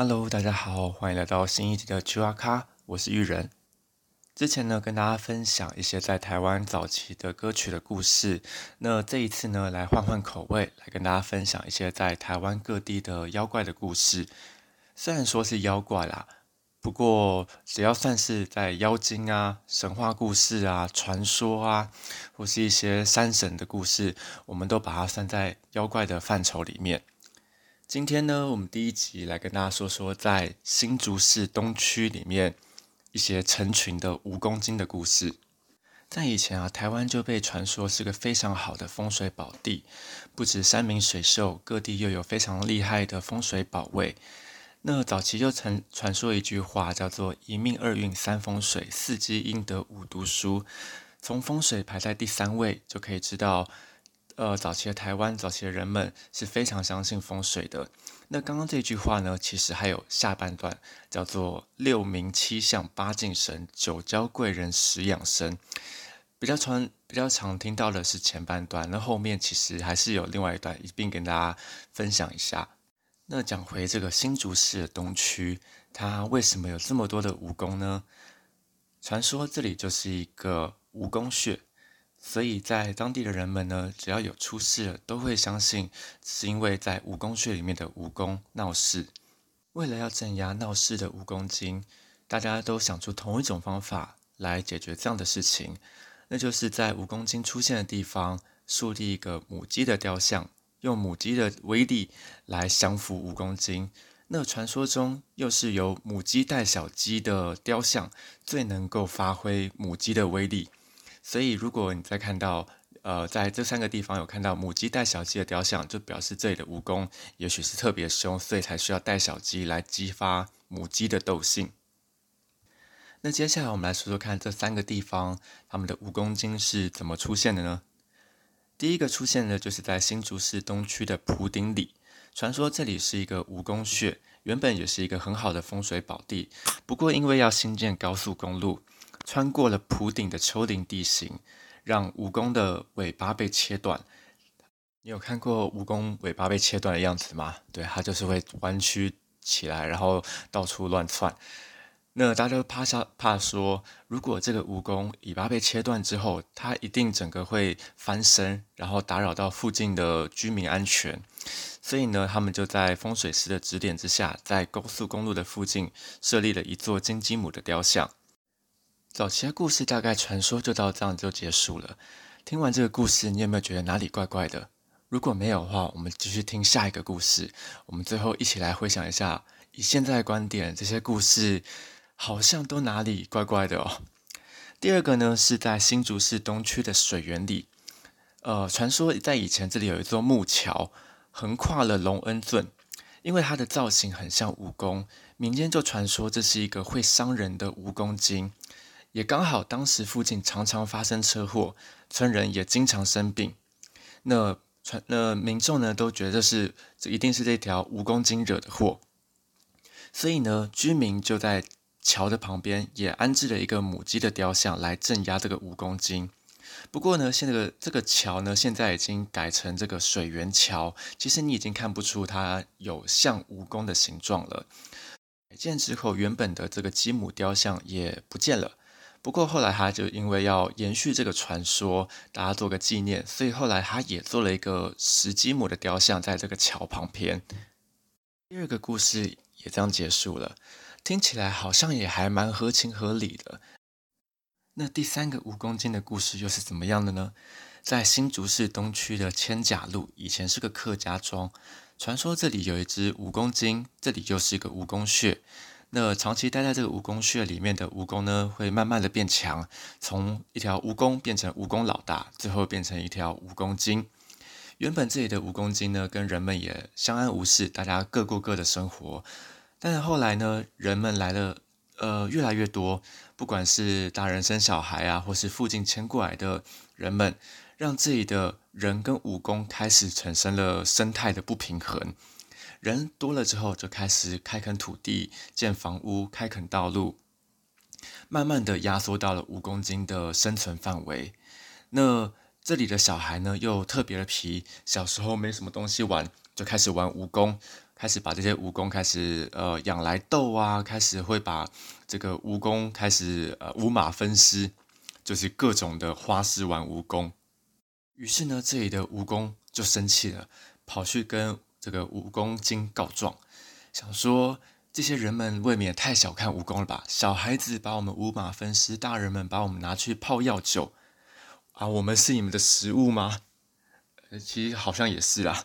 Hello，大家好，欢迎来到新一集的趣蛙咖，我是玉人。之前呢，跟大家分享一些在台湾早期的歌曲的故事。那这一次呢，来换换口味，来跟大家分享一些在台湾各地的妖怪的故事。虽然说是妖怪啦，不过只要算是在妖精啊、神话故事啊、传说啊，或是一些山神的故事，我们都把它算在妖怪的范畴里面。今天呢，我们第一集来跟大家说说在新竹市东区里面一些成群的蜈蚣精的故事。在以前啊，台湾就被传说是个非常好的风水宝地，不止山明水秀，各地又有非常厉害的风水宝位。那早期就曾传说一句话，叫做“一命二运三风水，四积阴德五读书”。从风水排在第三位，就可以知道。呃，早期的台湾，早期的人们是非常相信风水的。那刚刚这句话呢，其实还有下半段，叫做“六名七相八敬神，九交贵人十养生”。比较常比较常听到的是前半段，那后面其实还是有另外一段，一并跟大家分享一下。那讲回这个新竹市的东区，它为什么有这么多的蜈蚣呢？传说这里就是一个蜈蚣穴。所以在当地的人们呢，只要有出事了，都会相信是因为在蜈蚣穴里面的蜈蚣闹事。为了要镇压闹事的蜈蚣精，大家都想出同一种方法来解决这样的事情，那就是在蜈蚣精出现的地方树立一个母鸡的雕像，用母鸡的威力来降服蜈蚣精。那传说中又是由母鸡带小鸡的雕像最能够发挥母鸡的威力。所以，如果你再看到，呃，在这三个地方有看到母鸡带小鸡的雕像，就表示这里的蜈蚣也许是特别凶，所以才需要带小鸡来激发母鸡的斗性。那接下来我们来说说看，这三个地方他们的蜈蚣精是怎么出现的呢？第一个出现的就是在新竹市东区的埔顶里，传说这里是一个蜈蚣穴，原本也是一个很好的风水宝地，不过因为要新建高速公路。穿过了普顶的丘陵地形，让蜈蚣的尾巴被切断。你有看过蜈蚣尾巴被切断的样子吗？对，它就是会弯曲起来，然后到处乱窜。那大家都怕怕怕说，如果这个蜈蚣尾巴被切断之后，它一定整个会翻身，然后打扰到附近的居民安全。所以呢，他们就在风水师的指点之下，在高速公路的附近设立了一座金鸡母的雕像。早期的故事大概传说就到这样就结束了。听完这个故事，你有没有觉得哪里怪怪的？如果没有的话，我们继续听下一个故事。我们最后一起来回想一下，以现在的观点，这些故事好像都哪里怪怪的哦。第二个呢，是在新竹市东区的水源里。呃，传说在以前这里有一座木桥，横跨了隆恩圳，因为它的造型很像蜈蚣，民间就传说这是一个会伤人的蜈蚣精。也刚好，当时附近常常发生车祸，村人也经常生病。那传那民众呢，都觉得是这一定是这条蜈蚣精惹的祸。所以呢，居民就在桥的旁边也安置了一个母鸡的雕像来镇压这个蜈蚣精。不过呢，现在的这个桥呢，现在已经改成这个水源桥，其实你已经看不出它有像蜈蚣的形状了。改建之后，原本的这个鸡母雕像也不见了。不过后来他就因为要延续这个传说，大家做个纪念，所以后来他也做了一个石鸡母的雕像在这个桥旁边。第二个故事也这样结束了，听起来好像也还蛮合情合理的。那第三个蜈蚣精的故事又是怎么样的呢？在新竹市东区的千甲路，以前是个客家庄，传说这里有一只蜈蚣精，这里就是一个蜈蚣穴。那长期待在这个蜈蚣穴里面的蜈蚣呢，会慢慢的变强，从一条蜈蚣变成蜈蚣老大，最后变成一条蜈蚣精。原本这里的蜈蚣精呢，跟人们也相安无事，大家各过各的生活。但是后来呢，人们来了，呃，越来越多，不管是大人生小孩啊，或是附近迁过来的人们，让这里的人跟蜈蚣开始产生了生态的不平衡。人多了之后，就开始开垦土地、建房屋、开垦道路，慢慢的压缩到了蜈蚣精的生存范围。那这里的小孩呢，又特别的皮，小时候没什么东西玩，就开始玩蜈蚣，开始把这些蜈蚣开始呃养来斗啊，开始会把这个蜈蚣开始呃五马分尸，就是各种的花式玩蜈蚣。于是呢，这里的蜈蚣就生气了，跑去跟这个蜈蚣精告状，想说这些人们未免太小看蜈蚣了吧？小孩子把我们五马分尸，大人们把我们拿去泡药酒啊，我们是你们的食物吗？呃其实好像也是啦。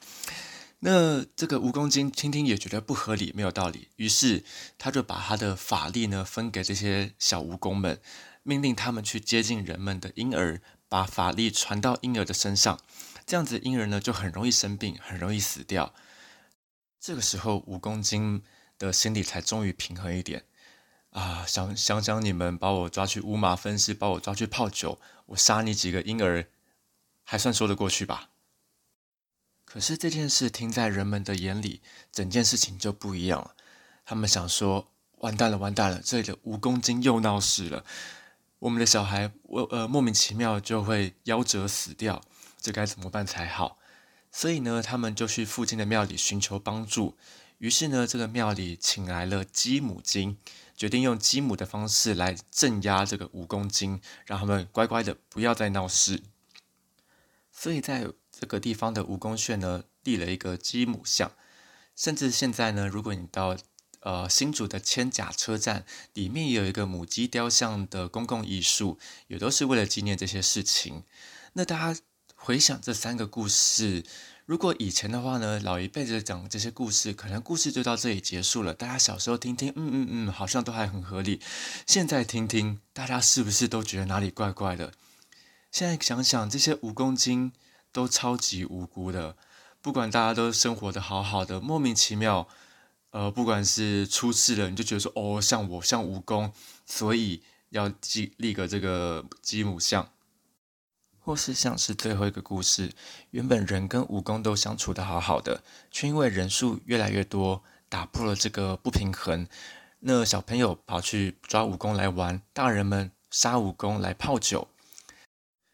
那这个蜈蚣精听听也觉得不合理，没有道理，于是他就把他的法力呢分给这些小蜈蚣们，命令他们去接近人们的婴儿，把法力传到婴儿的身上，这样子婴儿呢就很容易生病，很容易死掉。这个时候蜈蚣精的心里才终于平衡一点啊！想想想，你们把我抓去乌马分尸，把我抓去泡酒，我杀你几个婴儿，还算说得过去吧？可是这件事听在人们的眼里，整件事情就不一样了。他们想说：完蛋了，完蛋了！这里的蜈蚣精又闹事了。我们的小孩，我呃莫名其妙就会夭折死掉，这该怎么办才好？所以呢，他们就去附近的庙里寻求帮助。于是呢，这个庙里请来了鸡母精，决定用鸡母的方式来镇压这个蜈蚣精，让他们乖乖的不要再闹事。所以在这个地方的蜈蚣穴呢，立了一个鸡母像，甚至现在呢，如果你到呃新竹的千甲车站，里面也有一个母鸡雕像的公共艺术，也都是为了纪念这些事情。那大家回想这三个故事，如果以前的话呢，老一辈子讲这些故事，可能故事就到这里结束了。大家小时候听听，嗯嗯嗯，好像都还很合理。现在听听，大家是不是都觉得哪里怪怪的？现在想想，这些蜈蚣精。都超级无辜的，不管大家都生活的好好的，莫名其妙，呃，不管是出事了，你就觉得说，哦，像我像蜈蚣，所以要立立个这个鸡母像，或是像是最后一个故事，原本人跟蜈蚣都相处的好好的，却因为人数越来越多，打破了这个不平衡，那小朋友跑去抓蜈蚣来玩，大人们杀蜈蚣来泡酒。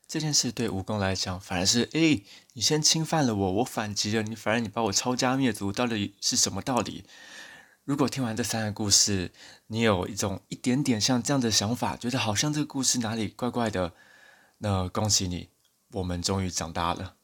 这件事对蜈蚣来讲，反而是哎，你先侵犯了我，我反击了你，反而你把我抄家灭族，到底是什么道理？如果听完这三个故事，你有一种一点点像这样的想法，觉得好像这个故事哪里怪怪的，那恭喜你，我们终于长大了。